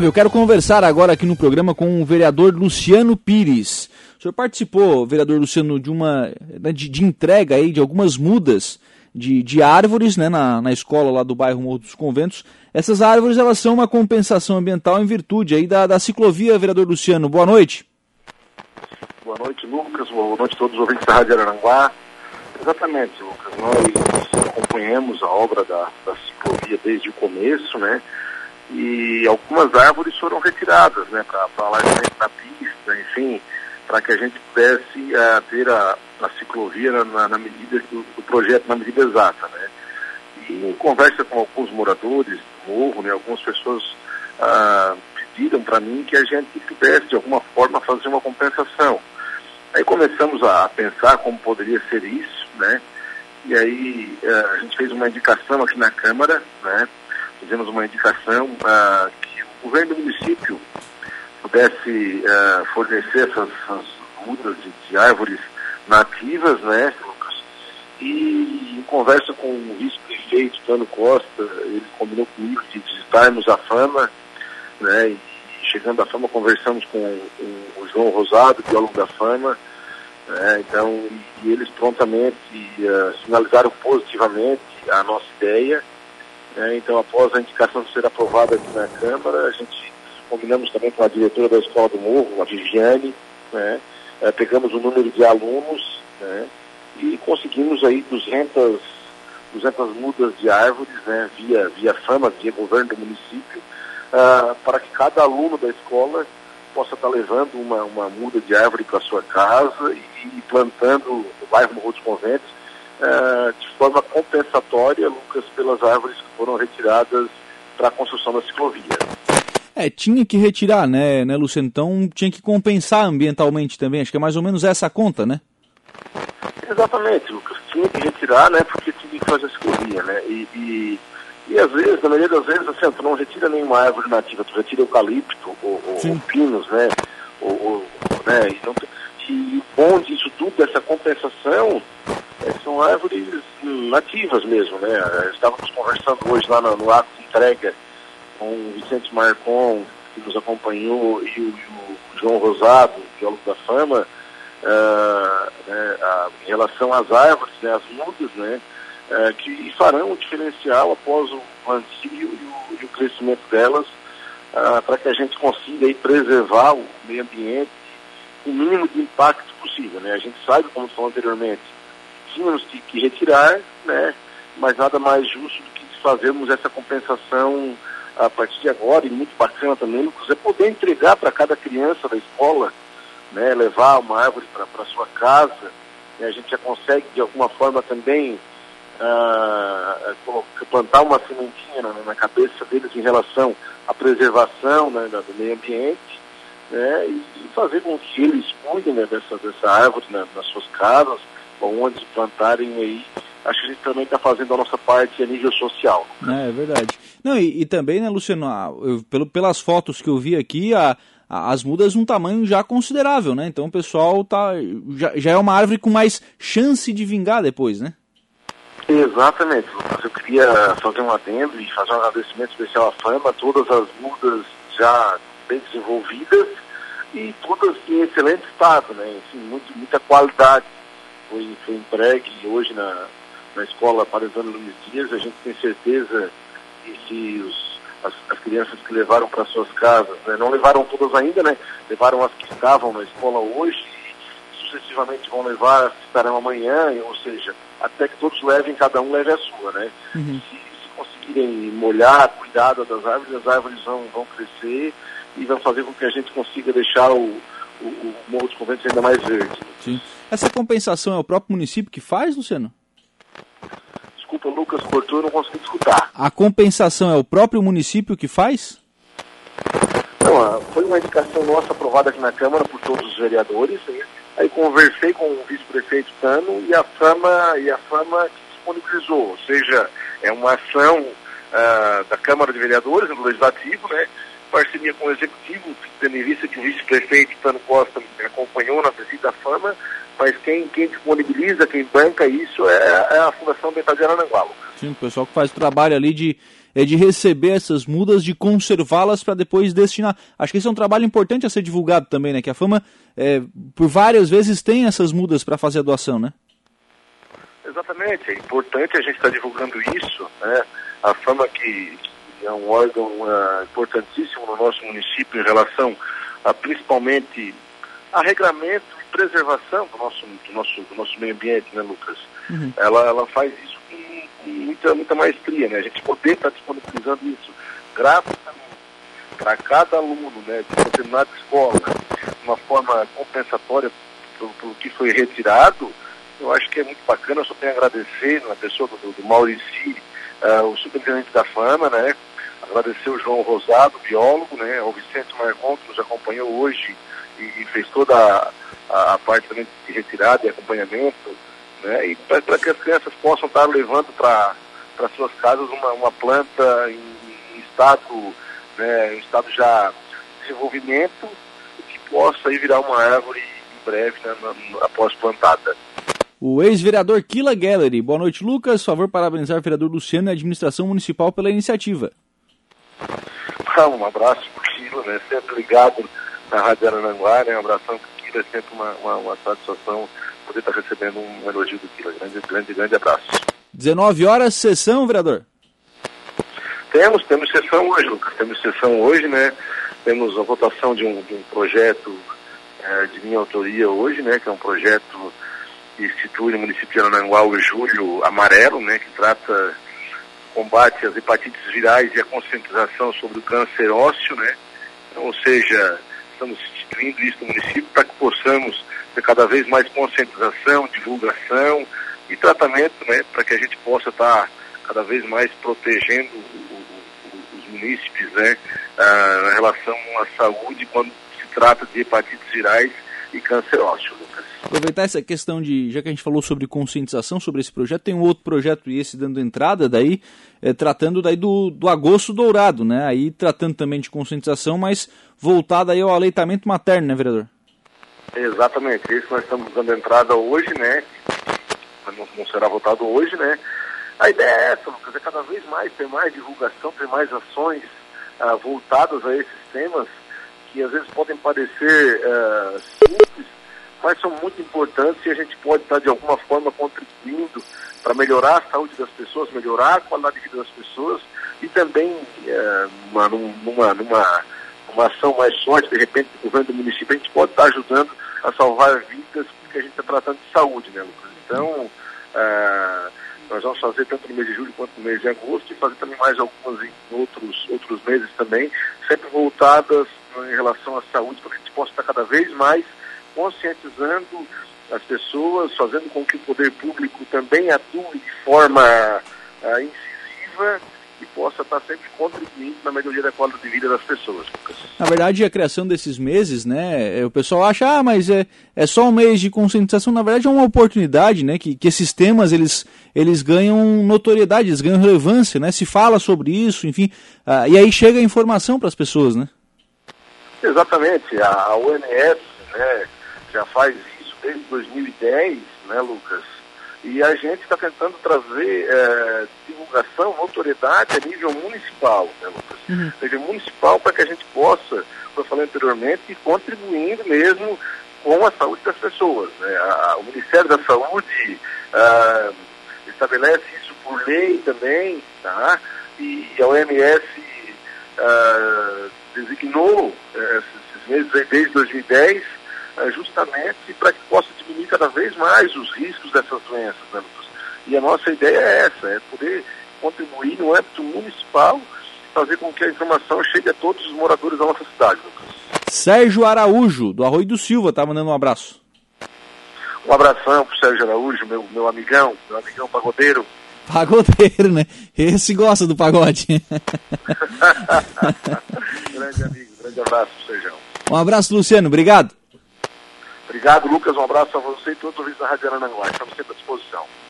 Eu quero conversar agora aqui no programa com o vereador Luciano Pires. O senhor participou, vereador Luciano, de uma né, de, de entrega aí de algumas mudas de, de árvores né, na, na escola lá do bairro Morro dos Conventos. Essas árvores elas são uma compensação ambiental em virtude aí da, da ciclovia, vereador Luciano. Boa noite. Boa noite, Lucas. Boa noite a todos os ouvintes da Rádio Araranguá. Exatamente, Lucas. Nós acompanhamos a obra da, da ciclovia desde o começo, né? E algumas árvores foram retiradas, né, para alargamento da pista, enfim, para que a gente pudesse uh, ter a, a ciclovia na, na medida do, do, projeto, na medida exata, né. E em conversa com alguns moradores do morro, né, algumas pessoas uh, pediram para mim que a gente pudesse, de alguma forma, fazer uma compensação. Aí começamos a pensar como poderia ser isso, né, e aí uh, a gente fez uma indicação aqui na Câmara, né, fizemos uma indicação que o governo do município pudesse uh, fornecer essas, essas mudas de, de, árvores nativas, né, E em conversa com o vice-prefeito Tano Costa, ele combinou comigo de visitarmos a Fama, né? E chegando à Fama conversamos com o, o João Rosado, biólogo da Fama, né, então, eles prontamente uh, sinalizaram positivamente a nossa ideia né? Então, após a indicação ser aprovada aqui na Câmara, a gente combinamos também com a diretora da Escola do Morro, a Viviane, né? É, pegamos o número de alunos né? e conseguimos aí 200, 200 mudas de árvores né? via, via FAMA, via governo do município, uh, para que cada aluno da escola possa estar levando uma, uma muda de árvore para sua casa e, e plantando no bairro Morro dos Conventos uh, de forma compensatória, Lucas, pelas árvores que foram retiradas para a construção da ciclovia. É, tinha que retirar, né, né, Luciano? Então tinha que compensar ambientalmente também. Acho que é mais ou menos essa a conta, né? Exatamente, Lucas. Tinha que retirar, né, porque tinha que fazer a ciclovia, né? E, e, e às vezes, na maioria das vezes, assim, tu não retira nenhuma árvore nativa, tu retira eucalipto ou, ou pinos, né? Ou, ou, né? Então, e bom disso tudo, dessa compensação, é, são árvores nativas mesmo, né? Estávamos conversando hoje lá no, no ato de entrega com o Vicente Marcon, que nos acompanhou, e o, o João Rosado, biólogo da fama, uh, né, a, em relação às árvores, né, as mudas, né? Uh, que farão o diferencial após o plantio e o, e o crescimento delas, uh, para que a gente consiga aí, preservar o meio ambiente com o mínimo de impacto possível. Né? A gente sabe, como falou anteriormente, tínhamos que, que retirar, né? mas nada mais justo do que fazermos essa compensação a partir de agora, e muito bacana também, é poder entregar para cada criança da escola, né, levar uma árvore para sua casa, né, a gente já consegue de alguma forma também uh, plantar uma sementinha na, na, cabeça deles em relação à preservação né, do meio ambiente, né, e, fazer com que eles cuidem né, dessa, dessa árvore né, nas suas casas, onde plantarem aí, acho que a gente também está fazendo a nossa parte a nível social. É, é verdade. Não, e, e também, né, Luciano, eu, pelo, pelas fotos que eu vi aqui, a, a, as mudas um tamanho já considerável, né? Então o pessoal tá, já, já é uma árvore com mais chance de vingar depois, né? Exatamente, Lucas. Eu queria fazer um adendo e fazer um agradecimento especial à Fama, todas as mudas já bem desenvolvidas e todas em excelente estado, né? Enfim, muito, muita qualidade foi, foi entregue hoje na, na escola Parizano Luiz Dias. A gente tem certeza que se os, as, as crianças que levaram para suas casas, né, não levaram todas ainda, né? Levaram as que estavam na escola hoje e sucessivamente vão levar, estarão amanhã, ou seja, até que todos levem, cada um leve a sua, né? Uhum. Se, se conseguirem molhar, cuidar das árvores, as árvores vão, vão crescer e vão fazer com que a gente consiga deixar o, o, o Morro dos Conventos ainda mais verde. Sim. Essa compensação é o próprio município que faz, Luciano? Desculpa, Lucas cortou, não consegui escutar. A compensação é o próprio município que faz? Não, foi uma indicação nossa aprovada aqui na Câmara por todos os vereadores. Aí conversei com o vice-prefeito Tano e a Fama e a Fama disponibilizou, ou seja, é uma ação uh, da Câmara de Vereadores, do Legislativo, né, parceria com o Executivo, tendo em vista que o vice-prefeito Tano Costa acompanhou na visita da Fama, mas quem, quem disponibiliza, quem banca isso é, é a Fundação Ambiental de Arananguá, Lucas. Sim, o pessoal que faz o trabalho ali de, é de receber essas mudas, de conservá-las para depois destinar. Acho que esse é um trabalho importante a ser divulgado também, né? Que a fama, é, por várias vezes, tem essas mudas para fazer a doação, né? Exatamente, é importante a gente estar tá divulgando isso, né? A fama que é um órgão uh, importantíssimo no nosso município em relação a principalmente a regramento e preservação do nosso, do nosso, do nosso meio ambiente, né, Lucas? Uhum. Ela, ela faz isso com, com, muita, muita maestria, né? A gente poder estar disponibilizando isso gratuitamente para cada aluno né, de determinada escola, de uma forma compensatória pelo, pelo que foi retirado, eu acho que é muito bacana, eu só tenho a agradecer na pessoa do, do Maurici, uh, o superintendente da Fama, né? Agradecer o João Rosado, biólogo, né? O Vicente Marcon, que nos acompanhou hoje e, e fez toda a, a, parte também de retirada e acompanhamento, né? E para que as crianças possam estar levando para suas casas uma, uma planta em, em estado, né? Em estado já de desenvolvimento que possa aí virar uma árvore em breve, né? após plantada. O ex-vereador Kila Gallery. Boa noite, Lucas. Favor parabenizar o vereador Luciano e a administração municipal pela iniciativa. Um abraço para o Kila, né? sempre ligado na Rádio Arananguá, né? Um abração para o Kila, é sempre uma, uma, uma, satisfação poder estar recebendo um elogio do Kila. Grande, grande, grande abraço. 19 horas, sessão, vereador? Temos, temos sessão hoje, Lucas. Temos sessão hoje, né? Temos a votação de um, de um projeto é, de minha autoria hoje, né? Que é um projeto que institui no município de Arananguá o Julho Amarelo, né, que trata combate às hepatites virais e a conscientização sobre o câncer ósseo, né? Então, ou seja, estamos instituindo isso no município para que possamos ter cada vez mais conscientização, divulgação e tratamento, né, para que a gente possa estar tá cada vez mais protegendo os munícipes, né, ah, relação à saúde quando se trata de hepatites virais e câncer ósseo. Aproveitar essa questão de, já que a gente falou sobre conscientização sobre esse projeto, tem um outro projeto e esse dando entrada daí, é, tratando daí do, do agosto dourado, né? Aí tratando também de conscientização, mas voltada aí ao aleitamento materno, né, vereador? Exatamente, esse nós estamos dando entrada hoje, né? Não, não será votado hoje, né? A ideia é essa, Lucas, é cada vez mais ter mais divulgação, ter mais ações ah, voltadas a esses temas que às vezes podem parecer ah, simples, mas são muito importantes e a gente pode estar de alguma forma contribuindo para melhorar a saúde das pessoas, melhorar a qualidade de vida das pessoas e também é, uma, numa, numa, uma ação mais forte, de repente, do governo do município, a gente pode estar ajudando a salvar vidas, porque a gente está tratando de saúde, né, Lucas? Então, é, nós vamos fazer tanto no mês de julho quanto no mês de agosto e fazer também mais algumas em outros, outros meses também, sempre voltadas em relação à saúde, para que a gente possa estar cada vez mais conscientizando as pessoas, fazendo com que o poder público também atue de forma uh, incisiva e possa estar sempre contribuindo na melhoria da qualidade de vida das pessoas. Na verdade, a criação desses meses, né, é, o pessoal acha, ah, mas é, é só um mês de conscientização. Na verdade, é uma oportunidade, né, que, que esses temas, eles, eles ganham notoriedade, eles ganham relevância, né, se fala sobre isso, enfim, uh, e aí chega a informação para as pessoas, né? Exatamente, a, a OMS, né, já faz isso desde 2010, né, Lucas? E a gente está tentando trazer é, divulgação, notoriedade a nível municipal, né, Lucas? Uhum. Nível municipal para que a gente possa, como eu falei anteriormente, ir contribuindo mesmo com a saúde das pessoas. Né? A, o Ministério da Saúde ah, estabelece isso por lei também, tá? E, a OMS designou é, esses meses aí desde 2010 é, justamente para que possa diminuir cada vez mais os riscos dessas doenças. Né, e a nossa ideia é essa, é poder contribuir no âmbito municipal, fazer com que a informação chegue a todos os moradores da nossa cidade. Lucas. Sérgio Araújo, do Arroio do Silva, está mandando um abraço. Um abração para o Sérgio Araújo, meu, meu amigão, meu amigão pagodeiro. Pagodeiro, né? Esse gosta do pagode. grande amigo, grande abraço, Sérgio. Um abraço, Luciano. Obrigado. Obrigado, Lucas. Um abraço a você e todos os ouvintes da Rádio Arananguá. Estamos sempre à disposição.